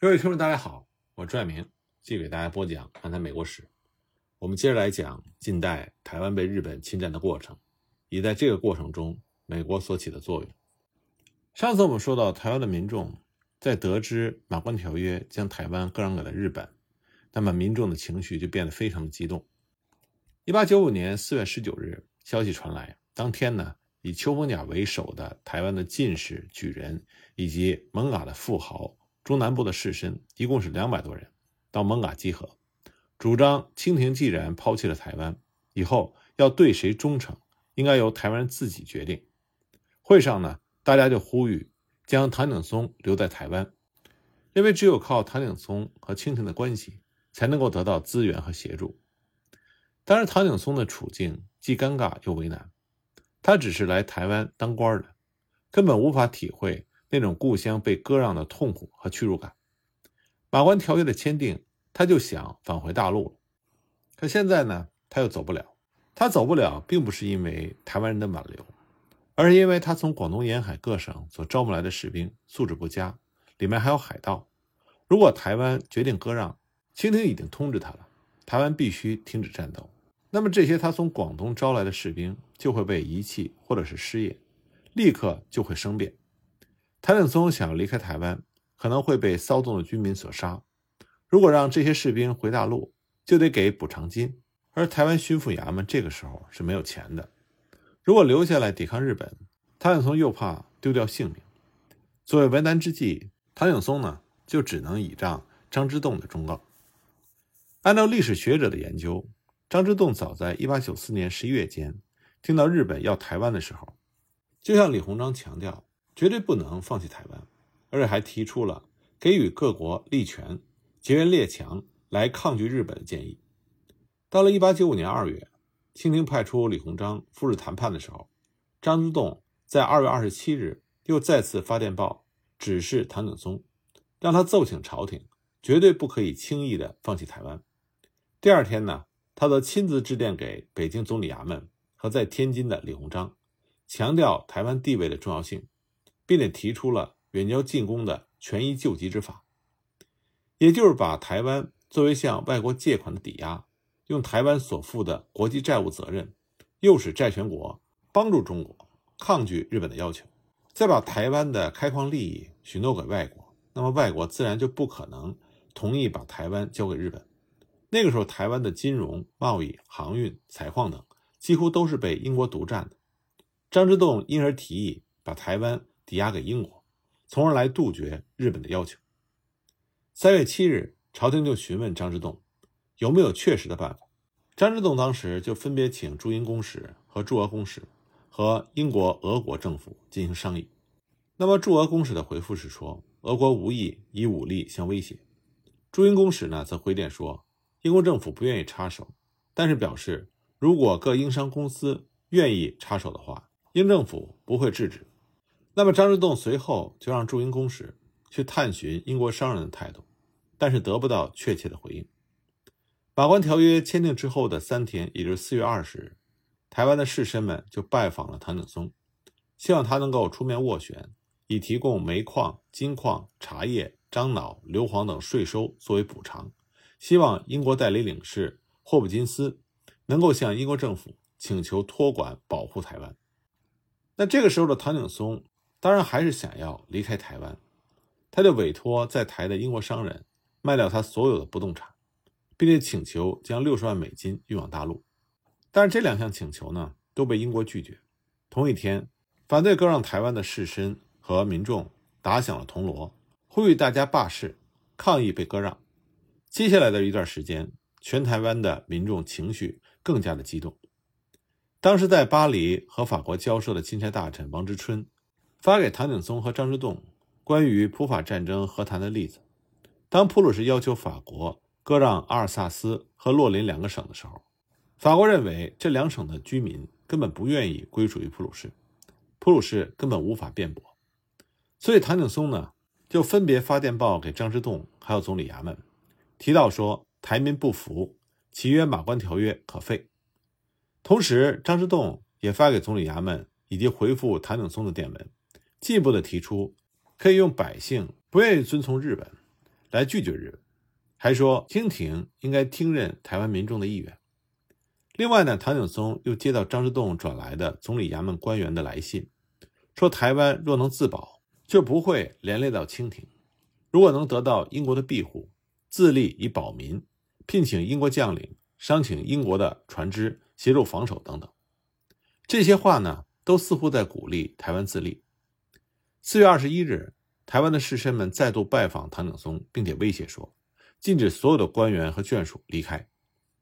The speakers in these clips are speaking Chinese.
各位听众，大家好，我是朱爱明，继续给大家播讲《看谈美国史》。我们接着来讲近代台湾被日本侵占的过程，以在这个过程中美国所起的作用。上次我们说到，台湾的民众在得知《马关条约》将台湾割让给了日本，那么民众的情绪就变得非常的激动。一八九五年四月十九日，消息传来，当天呢，以邱逢甲为首的台湾的进士、举人以及蒙嘎的富豪。中南部的士绅一共是两百多人，到蒙嘎集合，主张清廷既然抛弃了台湾，以后要对谁忠诚，应该由台湾人自己决定。会上呢，大家就呼吁将唐景崧留在台湾，认为只有靠唐景崧和清廷的关系，才能够得到资源和协助。当然，唐景崧的处境既尴尬又为难，他只是来台湾当官的，根本无法体会。那种故乡被割让的痛苦和屈辱感。马关条约的签订，他就想返回大陆了。可现在呢，他又走不了。他走不了，并不是因为台湾人的挽留，而是因为他从广东沿海各省所招募来的士兵素质不佳，里面还有海盗。如果台湾决定割让，清廷已经通知他了，台湾必须停止战斗。那么这些他从广东招来的士兵就会被遗弃，或者是失业，立刻就会生变。谭景松想要离开台湾，可能会被骚动的军民所杀。如果让这些士兵回大陆，就得给补偿金，而台湾巡抚衙门这个时候是没有钱的。如果留下来抵抗日本，谭景松又怕丢掉性命。作为为难之计，谭景松呢就只能倚仗张之洞的忠告。按照历史学者的研究，张之洞早在1894年11月间听到日本要台湾的时候，就向李鸿章强调。绝对不能放弃台湾，而且还提出了给予各国力权、结缘列强来抗拒日本的建议。到了1895年2月，清廷派出李鸿章赴日谈判的时候，张之洞在2月27日又再次发电报指示唐景崧，让他奏请朝廷绝对不可以轻易的放弃台湾。第二天呢，他则亲自致电给北京总理衙门和在天津的李鸿章，强调台湾地位的重要性。并且提出了远交近攻的权宜救急之法，也就是把台湾作为向外国借款的抵押，用台湾所负的国际债务责任，诱使债权国帮助中国抗拒日本的要求，再把台湾的开矿利益许诺给外国，那么外国自然就不可能同意把台湾交给日本。那个时候，台湾的金融、贸易、航运、采矿等几乎都是被英国独占的。张之洞因而提议把台湾。抵押给英国，从而来杜绝日本的要求。三月七日，朝廷就询问张之洞有没有确实的办法。张之洞当时就分别请驻英公使和驻俄公使和英国、俄国政府进行商议。那么驻俄公使的回复是说，俄国无意以武力相威胁。驻英公使呢，则回电说，英国政府不愿意插手，但是表示如果各英商公司愿意插手的话，英政府不会制止。那么张之洞随后就让驻英公使去探寻英国商人的态度，但是得不到确切的回应。马关条约签订之后的三天，也就是四月二十日，台湾的士绅们就拜访了唐景崧，希望他能够出面斡旋，以提供煤矿、金矿、茶叶、樟脑、硫磺等税收作为补偿，希望英国代理领事霍普金斯能够向英国政府请求托管保护台湾。那这个时候的唐景崧。当然还是想要离开台湾，他就委托在台的英国商人卖掉他所有的不动产，并且请求将六十万美金运往大陆。但是这两项请求呢都被英国拒绝。同一天，反对割让台湾的士绅和民众打响了铜锣，呼吁大家罢市抗议被割让。接下来的一段时间，全台湾的民众情绪更加的激动。当时在巴黎和法国交涉的钦差大臣王之春。发给唐景崧和张之洞关于普法战争和谈的例子。当普鲁士要求法国割让阿尔萨斯和洛林两个省的时候，法国认为这两省的居民根本不愿意归属于普鲁士，普鲁士根本无法辩驳。所以唐景崧呢，就分别发电报给张之洞还有总理衙门，提到说台民不服，契约马关条约可废。同时，张之洞也发给总理衙门以及回复唐景崧的电文。进一步的提出，可以用百姓不愿意遵从日本，来拒绝日本，还说清廷应该听任台湾民众的意愿。另外呢，唐景崧又接到张之洞转来的总理衙门官员的来信，说台湾若能自保，就不会连累到清廷；如果能得到英国的庇护，自立以保民，聘请英国将领，商请英国的船只协助防守等等。这些话呢，都似乎在鼓励台湾自立。四月二十一日，台湾的士绅们再度拜访唐景崧，并且威胁说，禁止所有的官员和眷属离开。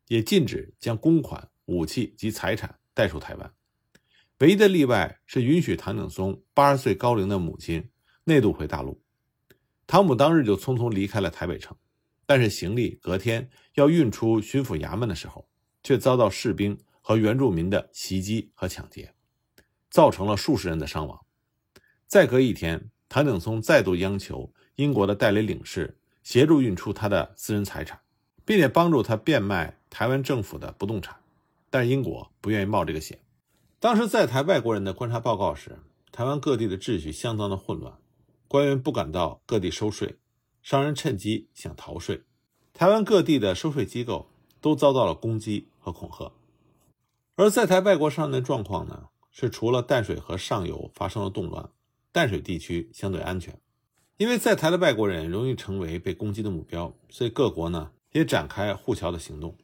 也禁止将公款、武器及财产带出台湾，唯一的例外是允许唐景崧八十岁高龄的母亲内渡回大陆。唐母当日就匆匆离开了台北城，但是行李隔天要运出巡抚衙门的时候，却遭到士兵和原住民的袭击和抢劫，造成了数十人的伤亡。再隔一天，唐景崧再度央求英国的代理领事协助运出他的私人财产，并且帮助他变卖。台湾政府的不动产，但是英国不愿意冒这个险。当时在台外国人的观察报告时，台湾各地的秩序相当的混乱，官员不敢到各地收税，商人趁机想逃税，台湾各地的收税机构都遭到了攻击和恐吓。而在台外国商人的状况呢，是除了淡水河上游发生了动乱，淡水地区相对安全。因为在台的外国人容易成为被攻击的目标，所以各国呢也展开护侨的行动。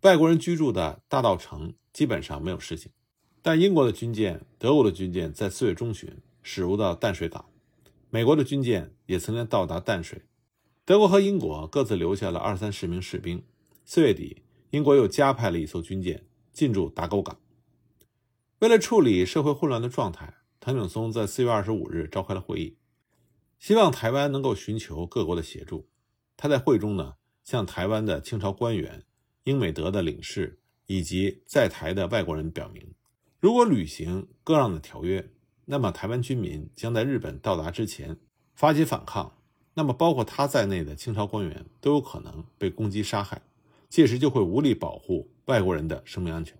外国人居住的大道城基本上没有事情，但英国的军舰、德国的军舰在四月中旬驶入到淡水港，美国的军舰也曾经到达淡水，德国和英国各自留下了二三十名士兵。四月底，英国又加派了一艘军舰进驻打狗港。为了处理社会混乱的状态，唐景崧在四月二十五日召开了会议，希望台湾能够寻求各国的协助。他在会中呢，向台湾的清朝官员。英美德的领事以及在台的外国人表明，如果履行割让的条约，那么台湾军民将在日本到达之前发起反抗，那么包括他在内的清朝官员都有可能被攻击杀害，届时就会无力保护外国人的生命安全。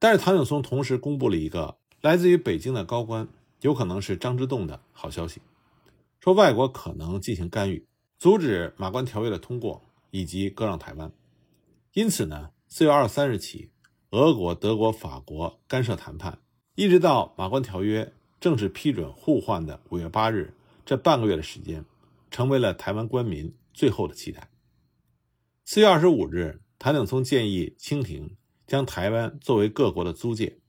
但是唐景崧同时公布了一个来自于北京的高官，有可能是张之洞的好消息，说外国可能进行干预，阻止马关条约的通过以及割让台湾。因此呢，四月二十三日起，俄国、德国、法国干涉谈判，一直到马关条约正式批准互换的五月八日，这半个月的时间，成为了台湾官民最后的期待。四月二十五日，谭鼎聪建议清廷将台湾作为各国的租界，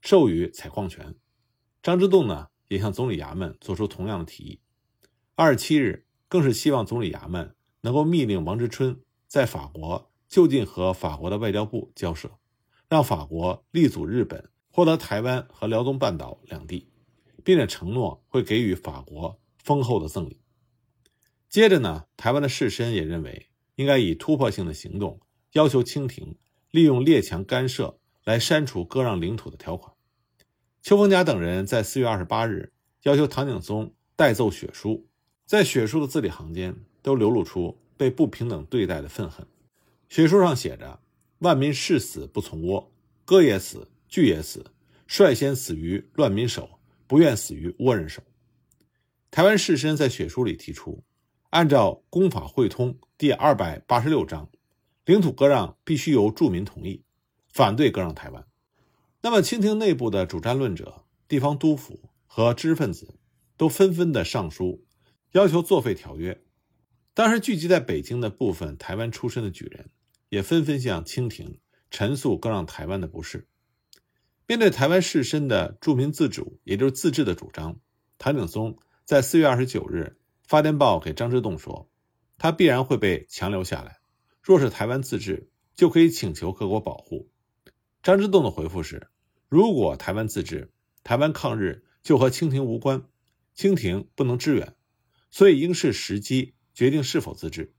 授予采矿权。张之洞呢，也向总理衙门做出同样的提议。二十七日，更是希望总理衙门能够密令王之春在法国。就近和法国的外交部交涉，让法国力阻日本获得台湾和辽东半岛两地，并且承诺会给予法国丰厚的赠礼。接着呢，台湾的士绅也认为应该以突破性的行动要求清廷利用列强干涉来删除割让领土的条款。邱逢甲等人在四月二十八日要求唐景崧代奏血书，在血书的字里行间都流露出被不平等对待的愤恨。血书上写着：“万民誓死不从倭，割也死，据也死，率先死于乱民手，不愿死于倭人手。”台湾士绅在血书里提出，按照《公法会通》第二百八十六章，领土割让必须由住民同意，反对割让台湾。那么，清廷内部的主战论者、地方督府和知识分子都纷纷的上书，要求作废条约。当时聚集在北京的部分台湾出身的举人。也纷纷向清廷陈述割让台湾的不是。面对台湾士绅的著名自主，也就是自治的主张，谭景松在四月二十九日发电报给张之洞说，他必然会被强留下来。若是台湾自治，就可以请求各国保护。张之洞的回复是：如果台湾自治，台湾抗日就和清廷无关，清廷不能支援，所以应是时机决定是否自治，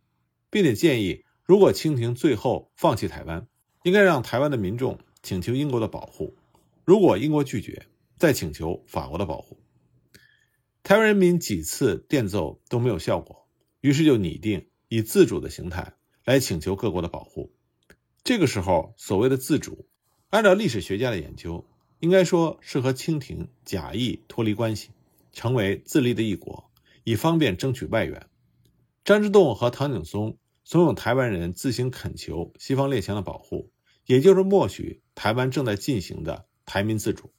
并且建议。如果清廷最后放弃台湾，应该让台湾的民众请求英国的保护；如果英国拒绝，再请求法国的保护。台湾人民几次电奏都没有效果，于是就拟定以自主的形态来请求各国的保护。这个时候，所谓的自主，按照历史学家的研究，应该说是和清廷假意脱离关系，成为自立的一国，以方便争取外援。张之洞和唐景崧怂恿台湾人自行恳求西方列强的保护，也就是默许台湾正在进行的台民自主。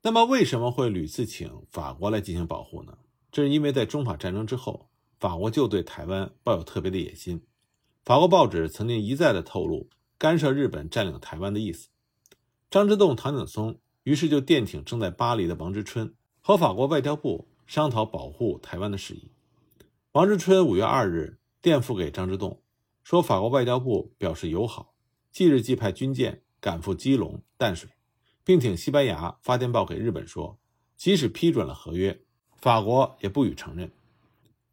那么，为什么会屡次请法国来进行保护呢？这是因为在中法战争之后，法国就对台湾抱有特别的野心。法国报纸曾经一再的透露干涉日本占领台湾的意思。张之洞、唐景崧于是就电挺正在巴黎的王之春，和法国外交部商讨保护台湾的事宜。王之春五月二日电复给张之洞，说法国外交部表示友好，即日即派军舰赶赴基隆、淡水。并请西班牙发电报给日本说，即使批准了合约，法国也不予承认。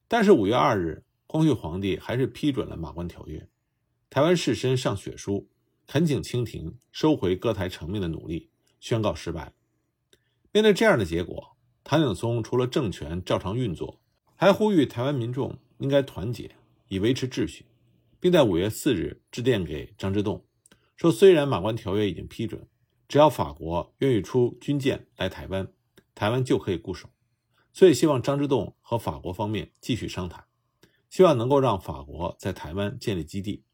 但是五月二日，光绪皇帝还是批准了马关条约。台湾士绅上血书，恳请清廷收回割台成命的努力，宣告失败。面对这样的结果，唐景崧除了政权照常运作，还呼吁台湾民众应该团结，以维持秩序，并在五月四日致电给张之洞，说虽然马关条约已经批准。只要法国愿意出军舰来台湾，台湾就可以固守。所以希望张之洞和法国方面继续商谈，希望能够让法国在台湾建立基地。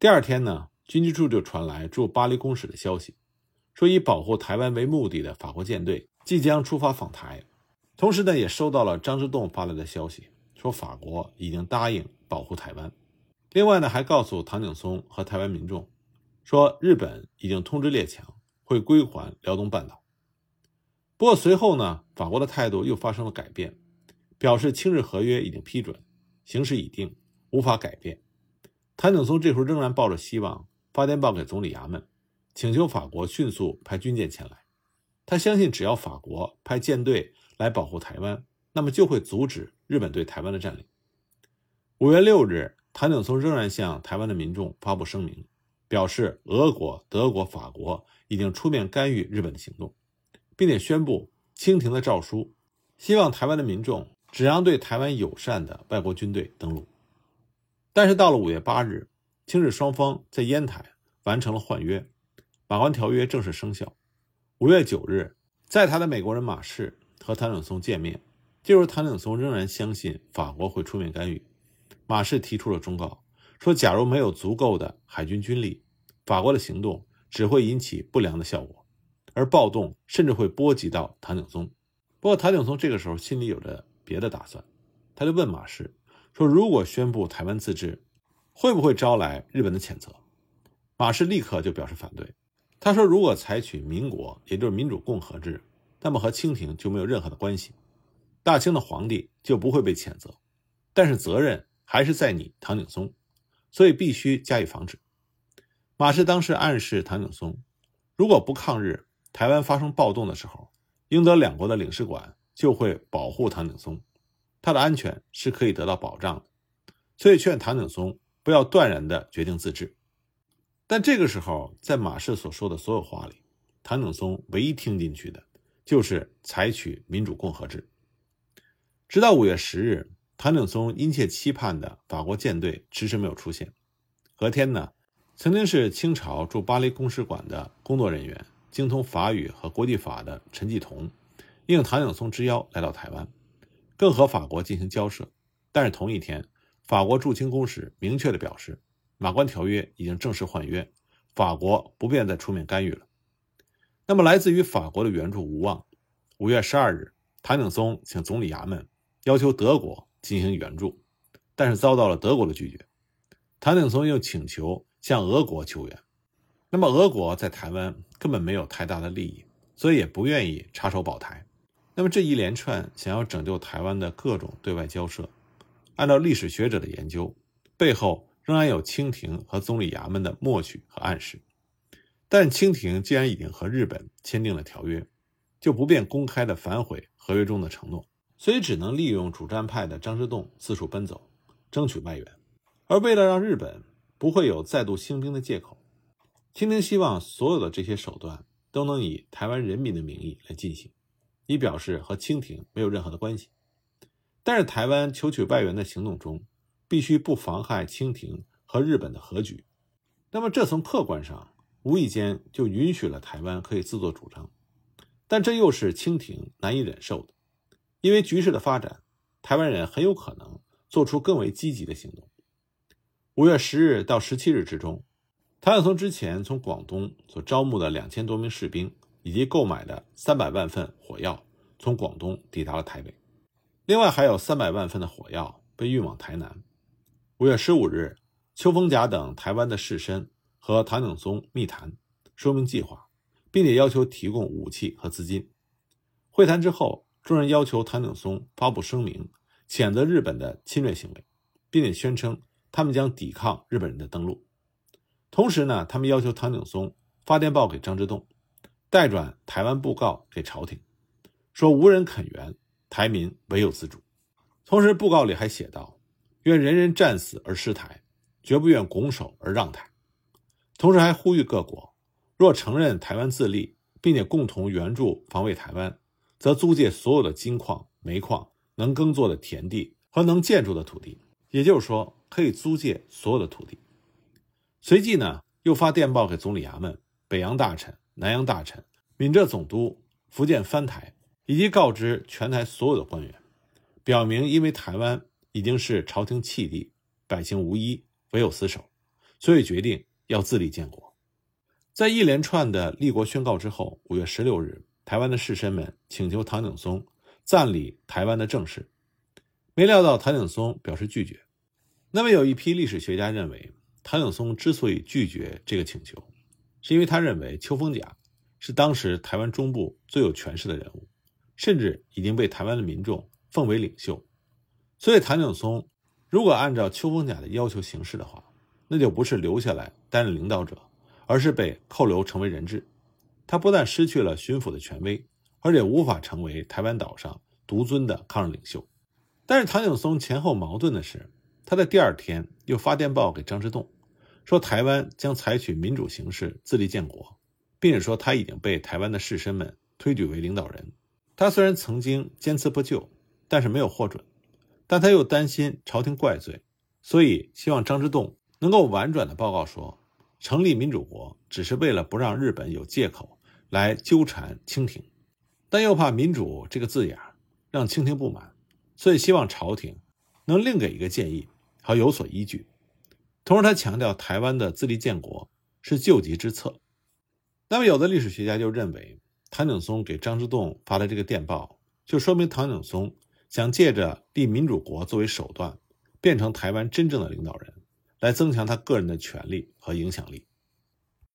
第二天呢，军机处就传来驻巴黎公使的消息，说以保护台湾为目的的法国舰队即将出发访台。同时呢，也收到了张之洞发来的消息，说法国已经答应保护台湾。另外呢，还告诉唐景崧和台湾民众，说日本已经通知列强。会归还辽东半岛。不过随后呢，法国的态度又发生了改变，表示清日合约已经批准，形势已定，无法改变。谭景崧这时候仍然抱着希望，发电报给总理衙门，请求法国迅速派军舰前来。他相信，只要法国派舰队来保护台湾，那么就会阻止日本对台湾的占领。五月六日，谭景松仍然向台湾的民众发布声明，表示俄国、德国、法国。已经出面干预日本的行动，并且宣布清廷的诏书，希望台湾的民众只让对台湾友善的外国军队登陆。但是到了五月八日，清日双方在烟台完成了换约，马关条约正式生效。五月九日，在台的美国人马士和唐景崧见面，这时候唐景崧仍然相信法国会出面干预。马士提出了忠告，说假如没有足够的海军军力，法国的行动。只会引起不良的效果，而暴动甚至会波及到唐景崧。不过，唐景崧这个时候心里有着别的打算，他就问马士说：“如果宣布台湾自治，会不会招来日本的谴责？”马士立刻就表示反对。他说：“如果采取民国，也就是民主共和制，那么和清廷就没有任何的关系，大清的皇帝就不会被谴责，但是责任还是在你唐景崧，所以必须加以防止。”马士当时暗示唐景崧，如果不抗日，台湾发生暴动的时候，英德两国的领事馆就会保护唐景崧，他的安全是可以得到保障的。所以劝唐景崧不要断然的决定自治。但这个时候，在马士所说的所有话里，唐景崧唯一听进去的就是采取民主共和制。直到五月十日，唐景崧殷切期盼的法国舰队迟迟没有出现。隔天呢？曾经是清朝驻巴黎公使馆的工作人员，精通法语和国际法的陈继同，应唐景崧之邀来到台湾，更和法国进行交涉。但是同一天，法国驻清公使明确的表示，马关条约已经正式换约，法国不便再出面干预了。那么，来自于法国的援助无望。五月十二日，唐景崧请总理衙门要求德国进行援助，但是遭到了德国的拒绝。唐景崧又请求。向俄国求援，那么俄国在台湾根本没有太大的利益，所以也不愿意插手保台。那么这一连串想要拯救台湾的各种对外交涉，按照历史学者的研究，背后仍然有清廷和总理衙门的默许和暗示。但清廷既然已经和日本签订了条约，就不便公开的反悔合约中的承诺，所以只能利用主战派的张之洞四处奔走，争取外援。而为了让日本。不会有再度兴兵的借口。清廷希望所有的这些手段都能以台湾人民的名义来进行，以表示和清廷没有任何的关系。但是台湾求取外援的行动中，必须不妨害清廷和日本的和局。那么这从客观上无意间就允许了台湾可以自作主张，但这又是清廷难以忍受的，因为局势的发展，台湾人很有可能做出更为积极的行动。五月十日到十七日之中，唐景崧之前从广东所招募的两千多名士兵以及购买的三百万份火药，从广东抵达了台北。另外还有三百万份的火药被运往台南。五月十五日，邱逢甲等台湾的士绅和唐景崧密谈，说明计划，并且要求提供武器和资金。会谈之后，众人要求唐景崧发布声明，谴责日本的侵略行为，并且宣称他们将抵抗日本人的登陆。同时呢，他们要求唐景崧发电报给张之洞，代转台湾布告给朝廷，说无人肯援，台民唯有自主。同时，布告里还写道：“愿人人战死而失台，绝不愿拱手而让台。”同时还呼吁各国，若承认台湾自立，并且共同援助防卫台湾。则租借所有的金矿、煤矿、能耕作的田地和能建筑的土地，也就是说，可以租借所有的土地。随即呢，又发电报给总理衙门、北洋大臣、南洋大臣、闽浙总督、福建藩台，以及告知全台所有的官员，表明因为台湾已经是朝廷弃地，百姓无依，唯有死守，所以决定要自立建国。在一连串的立国宣告之后，五月十六日。台湾的士绅们请求唐景崧暂理台湾的政事，没料到唐景崧表示拒绝。那么有一批历史学家认为，唐景崧之所以拒绝这个请求，是因为他认为邱逢甲是当时台湾中部最有权势的人物，甚至已经被台湾的民众奉为领袖。所以唐景崧如果按照邱逢甲的要求行事的话，那就不是留下来担任领导者，而是被扣留成为人质。他不但失去了巡抚的权威，而且无法成为台湾岛上独尊的抗日领袖。但是唐景崧前后矛盾的是，他在第二天又发电报给张之洞，说台湾将采取民主形式自立建国，并且说他已经被台湾的士绅们推举为领导人。他虽然曾经坚持不救，但是没有获准。但他又担心朝廷怪罪，所以希望张之洞能够婉转的报告说，成立民主国只是为了不让日本有借口。来纠缠清廷，但又怕“民主”这个字眼让清廷不满，所以希望朝廷能另给一个建议，好有所依据。同时，他强调台湾的自立建国是救急之策。那么，有的历史学家就认为，唐景崧给张之洞发的这个电报，就说明唐景崧想借着立民主国作为手段，变成台湾真正的领导人，来增强他个人的权力和影响力。